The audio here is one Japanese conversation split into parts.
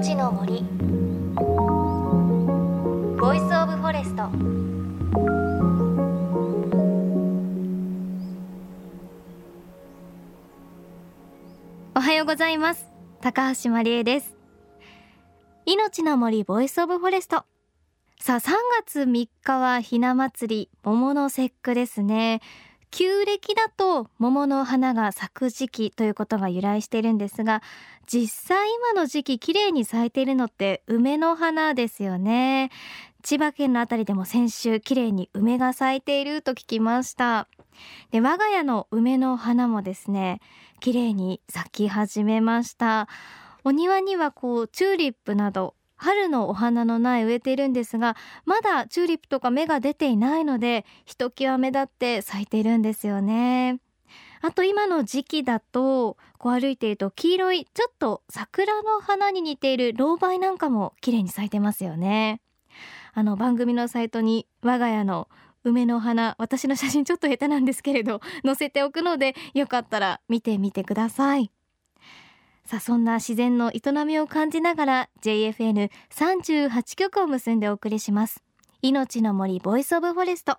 いのちの森。 Voice of Forest。おはようございます。高橋真理恵です。いのちの森 Voice of Forest。さあ3月3日はひな祭り桃の節句ですね。旧暦だと桃の花が咲く時期ということが由来しているんですが実際今の時期綺麗に咲いているのって梅の花ですよね。千葉県のあたりでも先週綺麗に梅が咲いていると聞きました。で我が家の梅の花もですね綺麗に咲き始めました。お庭にはこうチューリップなど春のお花の苗植えているんですがまだチューリップとか芽が出ていないのでひときわ目立って咲いているんですよね。あと今の時期だとこう歩いていると黄色いちょっと桜の花に似ているロウバイなんかも綺麗に咲いてますよね。あの番組のサイトに我が家の梅の花私の写真ちょっと下手なんですけれど載せておくのでよかったら見てみてください。さあそんな自然の営みを感じながら JFN38 曲を結んでお送りします。いのちの森 Voice of Forest。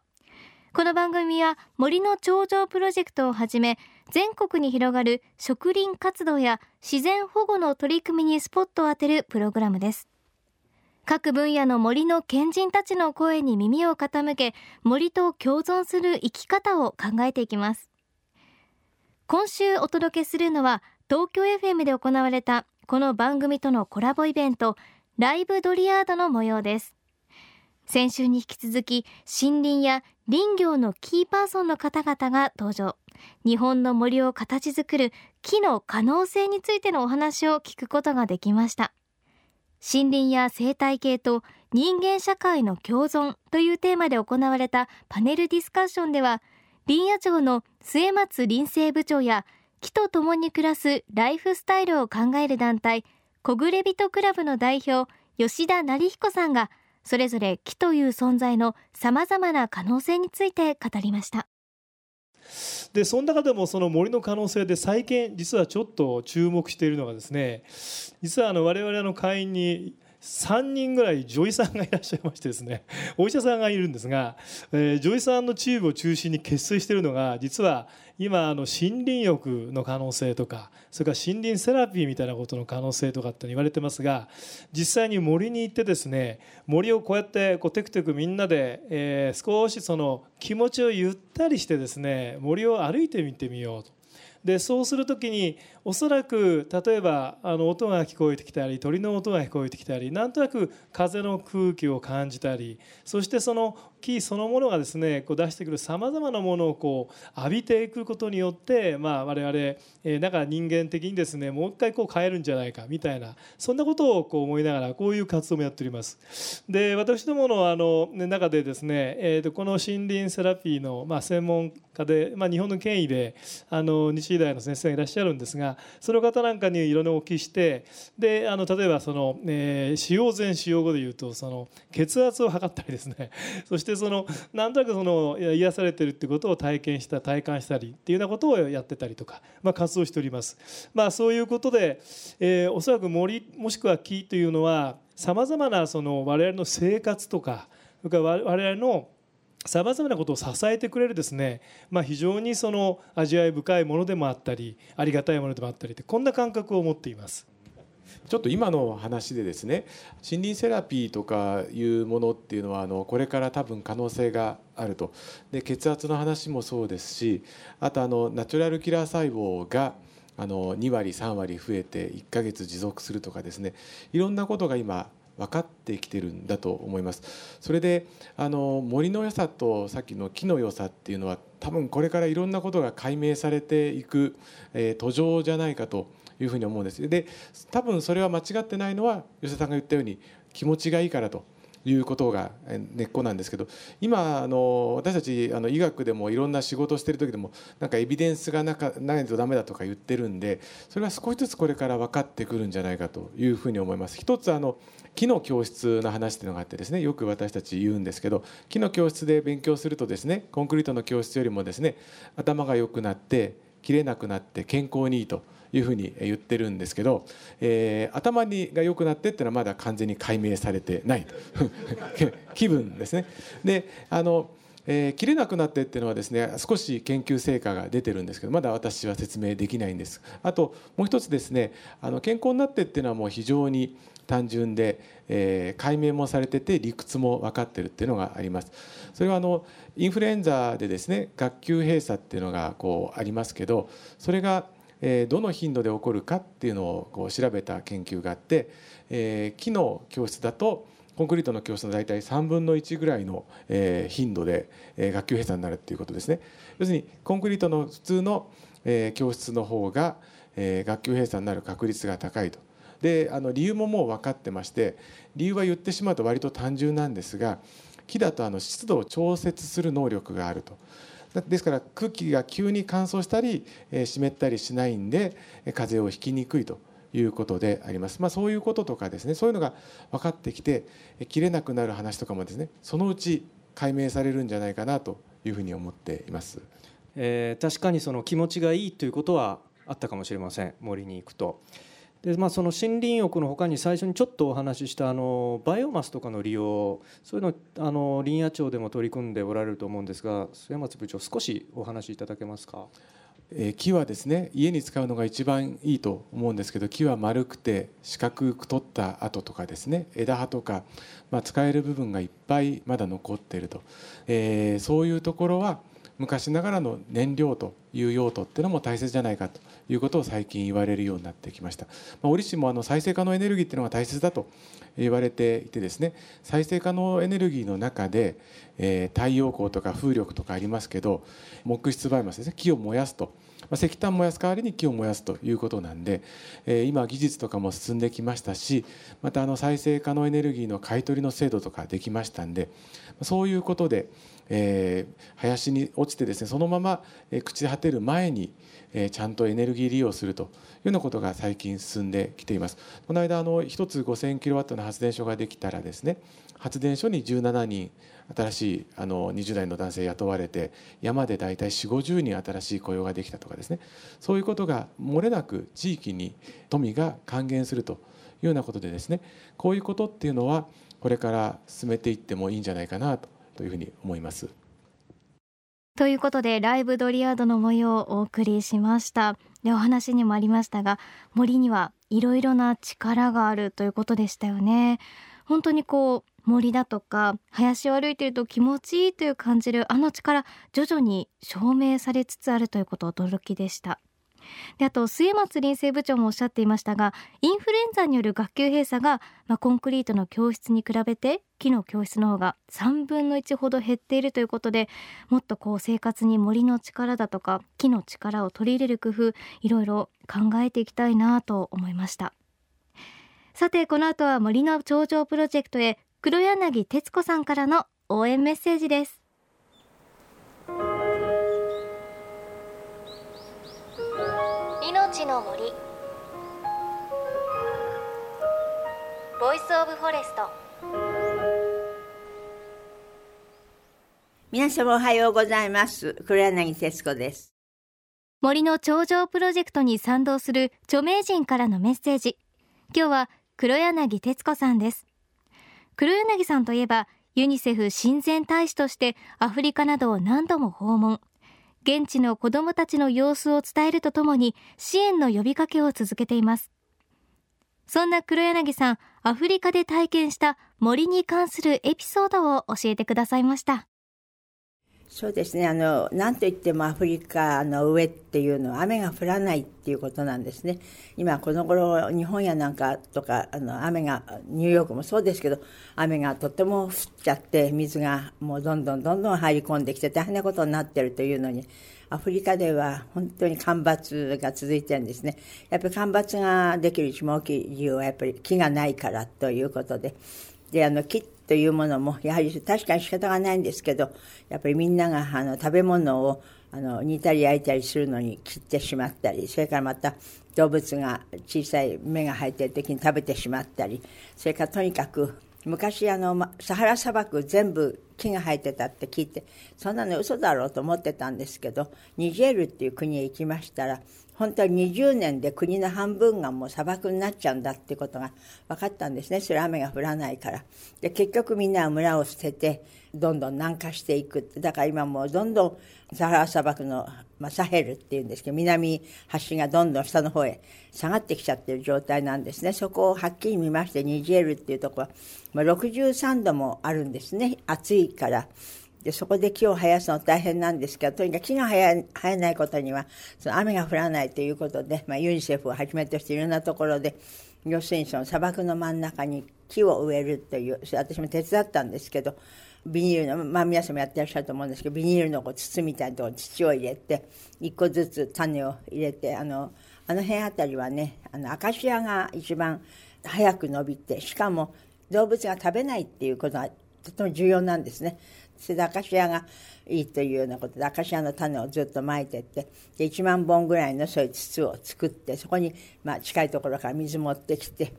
この番組は森の頂上プロジェクトをはじめ全国に広がる植林活動や自然保護の取り組みにスポットを当てるプログラムです。各分野の森の賢人たちの声に耳を傾け森と共存する生き方を考えていきます。今週お届けするのは東京 FM で行われたこの番組とのコラボイベントライブドリアードの模様です。先週に引き続き森林や林業のキーパーソンの方々が登場。日本の森を形作る木の可能性についてのお話を聞くことができました。森林や生態系と人間社会の共存というテーマで行われたパネルディスカッションでは林野庁の末松林政部長や木と共に暮らすライフスタイルを考える団体小暮人クラブの代表吉田成彦さんがそれぞれ木という存在のさまざまな可能性について語りました。でその中でもその森の可能性で最近実はちょっと注目しているのがですね実はあの我々の会員に3人ぐらい女医さんがいらっしゃいましてですね お医者さんがいるんですが、えー、女医さんのチームを中心に結成しているのが実は今あの森林浴の可能性とかそれから森林セラピーみたいなことの可能性とかって言われてますが実際に森に行ってですね森をこうやってこうテクテクみんなで、えー、少しその気持ちをゆったりしてですね森を歩いてみてみようと。でそうする時におそらく例えばあの音が聞こえてきたり鳥の音が聞こえてきたりなんとなく風の空気を感じたりそしてその木そのものがですねこう出してくるさまざまなものをこう浴びていくことによって、まあ、我々、えー、なんか人間的にですねもう一回こう変えるんじゃないかみたいなそんなことをこう思いながらこういう活動もやっております。で私どものあの中でですね、えー、とこの森林セラピーの、まあ、専門家で、まあ、日本の権威であの日医大の先生がいらっしゃるんですがその方なんかにいろいろお聞きしてであの例えばその、えー、使用前使用後でいうとその血圧を測ったりですね そしてそのなんとなくその癒されてるってことを体験した体感したりっていうようなことをやってたりとか、まあ、活動しております。まあ、そういうことで、えー、おそらく森もしくは木というのはさまざまなその我々の生活とかそれから我々のさまざまなことを支えてくれるですね、まあ、非常にその味わい深いものでもあったりありがたいものでもあったりってこんな感覚を持っています。ちょっと今の話でですね森林セラピーとかいうものっていうのはあのこれから多分可能性があるとで血圧の話もそうですしあとあのナチュラルキラー細胞があの2割3割増えて1ヶ月持続するとかですねいろんなことが今分かってきてるんだと思います。それであの森の良さとさっきの木の良さっていうのは多分これからいろんなことが解明されていく、えー、途上じゃないかというふうに思うんです。で多分それは間違ってないのは吉田さんが言ったように気持ちがいいからと。いうことが根っこなんですけど今あの私たちあの医学でもいろんな仕事をしてる時でもなんかエビデンスがなかないとダメだとか言ってるんでそれは少しずつこれから分かってくるんじゃないかというふうに思います。一つあの木の教室の話っていうのがあってですねよく私たち言うんですけど木の教室で勉強するとですねコンクリートの教室よりもですね頭が良くなって切れなくなって健康にいいというふうに言ってるんですけど、えー、頭にが良くなってっていうのはまだ完全に解明されてない 気分ですね。であのえー、切れなくなってっていうのはですね少し研究成果が出てるんですけどまだ私は説明できないんです。あともう一つですねあの健康になってっていうのはもう非常に単純で、えー、解明もされてて理屈も分かってるっていうのがあります。それはあのインフルエンザでですね学級閉鎖っていうのがこうありますけどそれがどの頻度で起こるかっていうのをこう調べた研究があって、木の教室だとコンクリートの教室の大体3分の1ぐらいの頻度で学級閉鎖になるっていうことですね要するにコンクリートの普通の教室の方が学級閉鎖になる確率が高いとであの理由ももう分かってまして理由は言ってしまうと割と単純なんですが木だとあの湿度を調節する能力があると。ですから空気が急に乾燥したり湿ったりしないんで風邪をひきにくいということであります。まあ、そういうこととかですねそういうのが分かってきて切れなくなる話とかもですねそのうち解明されるんじゃないかなというふうに思っています。えー、確かにその気持ちがいいということはあったかもしれません森に行くと。でまあ、その森林浴のほかに最初にちょっとお話ししたあのバイオマスとかの利用そういうのあの林野庁でも取り組んでおられると思うんですが末松部長少しお話しいただけますか？え木はですね家に使うのが一番いいと思うんですけど木は丸くて四角く取った跡とかですね枝葉とか、まあ、使える部分がいっぱいまだ残っていると、えー、そういうところは昔ながらの燃料という用途っていうのも大切じゃないかということを最近言われるようになってきました、まあ、折しもあの再生可能エネルギーっていうのが大切だと言われていてですね再生可能エネルギーの中で、えー、太陽光とか風力とかありますけど木質バイマスですね木を燃やすと。ま石炭燃やす代わりに木を燃やすということなんで、え今技術とかも進んできましたしまたあの再生可能エネルギーの買い取りの制度とかできましたんでそういうことでえ、林に落ちてですねそのまま、朽ち果てる前に、え、ちゃんとエネルギー利用するというようなことが最近進んできています。この間あの1つ5000キロワットの発電所ができたらですね発電所に17人新しいあの20代の男性雇われて山で大体4 5 0人新しい雇用ができたとかですね。そういうことが漏れなく地域に富が還元するというようなことでですね。こういうことっていうのはこれから進めていってもいいんじゃないかなとというふうに思います。ということでライブドリアードの模様をお送りしました。でお話にもありましたが森にはいろいろな力があるということでしたよね。本当にこう森だとか林を歩いていると気持ちいいという感じるあの力徐々に証明されつつあるということ驚きでした。であと末松林生部長もおっしゃっていましたがインフルエンザによる学級閉鎖が、まあ、コンクリートの教室に比べて木の教室の方が3分の1ほど減っているということでもっとこう生活に森の力だとか木の力を取り入れる工夫いろいろ考えていきたいなと思いました。さてこの後は森の頂上プロジェクトへ黒柳徹子さんからの応援メッセージです。命の森。 Voice of Forest。皆様おはようございます。黒柳徹子です。森の頂上プロジェクトに賛同する著名人からのメッセージ。今日は黒柳徹子さんです黒柳さんといえばユニセフ親善大使としてアフリカなどを何度も訪問。現地の子どもたちの様子を伝えるとともに支援の呼びかけを続けています。そんな黒柳さんアフリカで体験した森に関するエピソードを教えてくださいました。そうですね。あの何といってもアフリカの上っていうのは雨が降らないっていうことなんですね。今この頃日本やなんかとかあの雨がニューヨークもそうですけど雨がとても降っちゃって水がもうどんどんどんどん入り込んできて大変なことになってるというのにアフリカでは本当に干ばつが続いてるんですね。やっぱり干ばつができる一番大きい理由はやっぱり木がないからということでであの木というものもやはり確かに仕方がないんですけどやっぱりみんながあの食べ物をあの煮たり焼いたりするのに切ってしまったりそれからまた動物が小さい芽が生えてる時に食べてしまったりそれからとにかく昔あのサハラ砂漠全部木が生えてたって聞いてそんなの嘘だろうと思ってたんですけどニジェールっていう国へ行きましたら本当に20年で国の半分がもう砂漠になっちゃうんだってことが分かったんですね。それ雨が降らないから。で結局みんなは村を捨ててどんどん南下していくだから今もうどんどんサハラ砂漠の、まあ、サヘルっていうんですけど南端がどんどん下の方へ下がってきちゃってる状態なんですね。そこをはっきり見ましてニジェルっていうとこは、まあ、63度もあるんですね。暑いから。でそこで木を生やすの大変なんですけどとにかく木が生え生えないことにはその雨が降らないということで、まあ、ユニセフをはじめとしていろんなところで要するにその砂漠の真ん中に木を植えるという私も手伝ったんですけどビニールの、まあ、皆さんもやってらっしゃると思うんですけどビニールのこう筒みたいなところに土を入れて一個ずつ種を入れてあのあの辺あたりはねあのアカシアが一番早く伸びてしかも動物が食べないっていうことがとても重要なんですね。それでアカシアがいいというようなことでアカシアの種をずっとまいてってで1万本ぐらいのそういう筒を作ってそこに、まあ、近いところから水持ってきて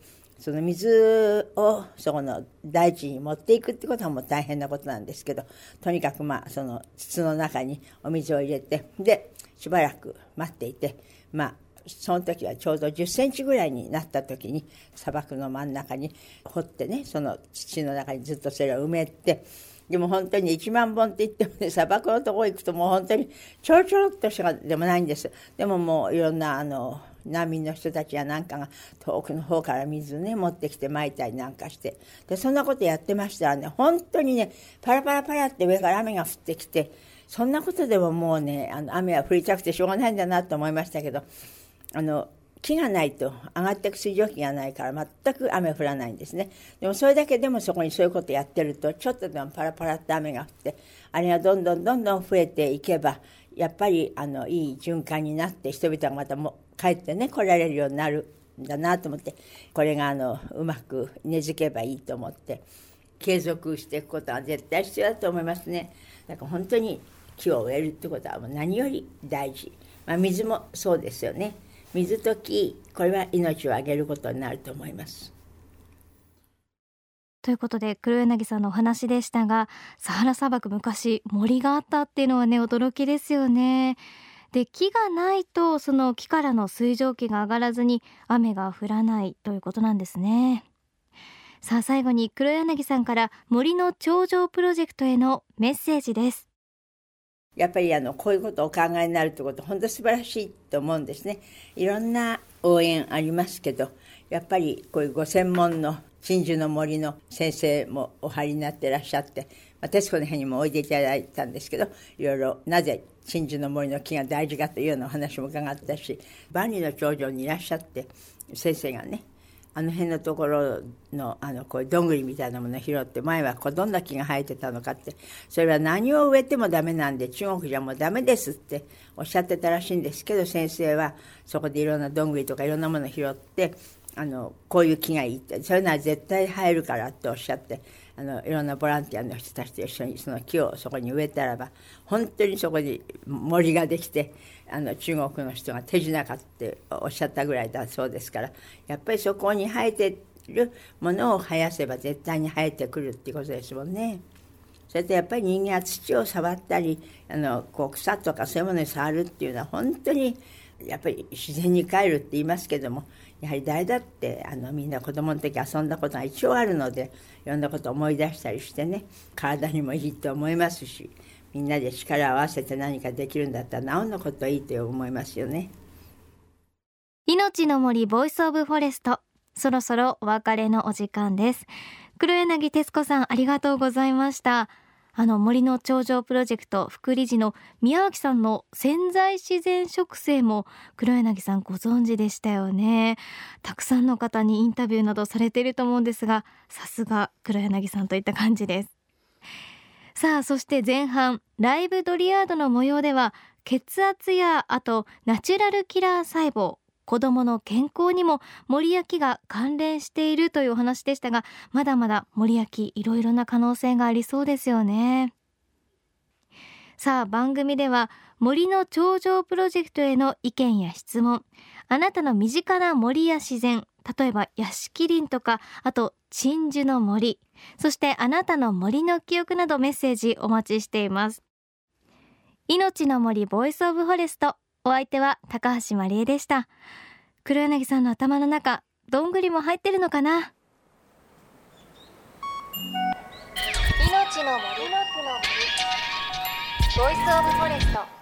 その水をそこの大地に持っていくってことはもう大変なことなんですけどとにかくまあその筒の中にお水を入れてでしばらく待っていてまあその時はちょうど10センチぐらいになった時に砂漠の真ん中に掘ってねその土の中にずっとそれを埋めてでも本当に1万本って言ってもね砂漠のとこ行くともう本当にちょろちょろっとしかでもないんです。でももういろんなあの難民の人たちやなんかが遠くの方から水ね持ってきてまいたりなんかして。でそんなことやってましたらね本当にねパラパラパラって上から雨が降ってきてそんなことでももうねあの雨は降りたくてしょうがないんだなと思いましたけどあの木がないと上がっていく水蒸気がないから全く雨降らないんですね。でもそれだけでもそこにそういうことやってるとちょっとでもパラパラって雨が降ってあれがどんどんどんどん増えていけばやっぱりあのいい循環になって人々がまたも帰ってね来られるようになるんだなと思ってこれがあのうまく根付けばいいと思って継続していくことは絶対必要だと思いますね。だから本当に木を植えるってことはもう何より大事、まあ、水もそうですよね。水と木これは命をあげることになると思います。ということで黒柳さんのお話でしたがサハラ砂漠昔森があったっていうのはね驚きですよね。で木がないとその木からの水蒸気が上がらずに雨が降らないということなんですね。さあ最後に黒柳さんから森の頂上プロジェクトへのメッセージです。やっぱりあのこういうことをお考えになるってこと本当素晴らしいと思うんですね。いろんな応援ありますけどやっぱりこういうご専門の鎮守の森の先生もお入りになってらっしゃって「まあ、徹子の辺にもおいでいただいたんですけどいろいろなぜ鎮守の森の木が大事かというようなお話も伺ったし万里の長城にいらっしゃって先生がねあの辺のところのあのこういうどんぐりみたいなものを拾って前はこうどんな木が生えてたのかってそれは何を植えてもダメなんで中国じゃもうダメですっておっしゃってたらしいんですけど先生はそこでいろんなどんぐりとかいろんなものを拾ってあのこういう木がいいってそういうのは絶対生えるからっておっしゃってあのいろんなボランティアの人たちと一緒にその木をそこに植えたらば本当にそこに森ができてあの中国の人が手品かっておっしゃったぐらいだそうですからやっぱりそこに生えてるものを生やせば絶対に生えてくるっていうことですもんね。それとやっぱり人間は土を触ったりあのこう草とかそういうものに触るっていうのは本当にやっぱり自然に帰るって言いますけどもやはり誰だってあのみんな子供の時遊んだことが一応あるのでいろんなことを思い出したりしてね体にもいいと思いますしみんなで力を合わせて何かできるんだったらなおのこといいと思いますよね。命の森 Voice of Forest そろそろお別れのお時間です。黒柳徹子さんありがとうございました。あの森の頂上プロジェクト副理事の宮脇さんの潜在自然植生も黒柳さんご存知でしたよね。たくさんの方にインタビューなどされていると思うんですがさすが黒柳さんといった感じです。さあそして前半ライブドリアードの模様では血圧やあとナチュラルキラー細胞子どもの健康にも森焼きが関連しているというお話でしたがまだまだ森や木いろいろな可能性がありそうですよね。さあ番組では森の頂上プロジェクトへの意見や質問あなたの身近な森や自然例えば屋敷林とかあと鎮守の森そしてあなたの森の記憶などメッセージお待ちしています。命の森 Voice of Forest お相手は高橋真理恵でした。黒柳さんの頭の中どんぐりも入ってるのかな？命の森。ボイスオブフォレスト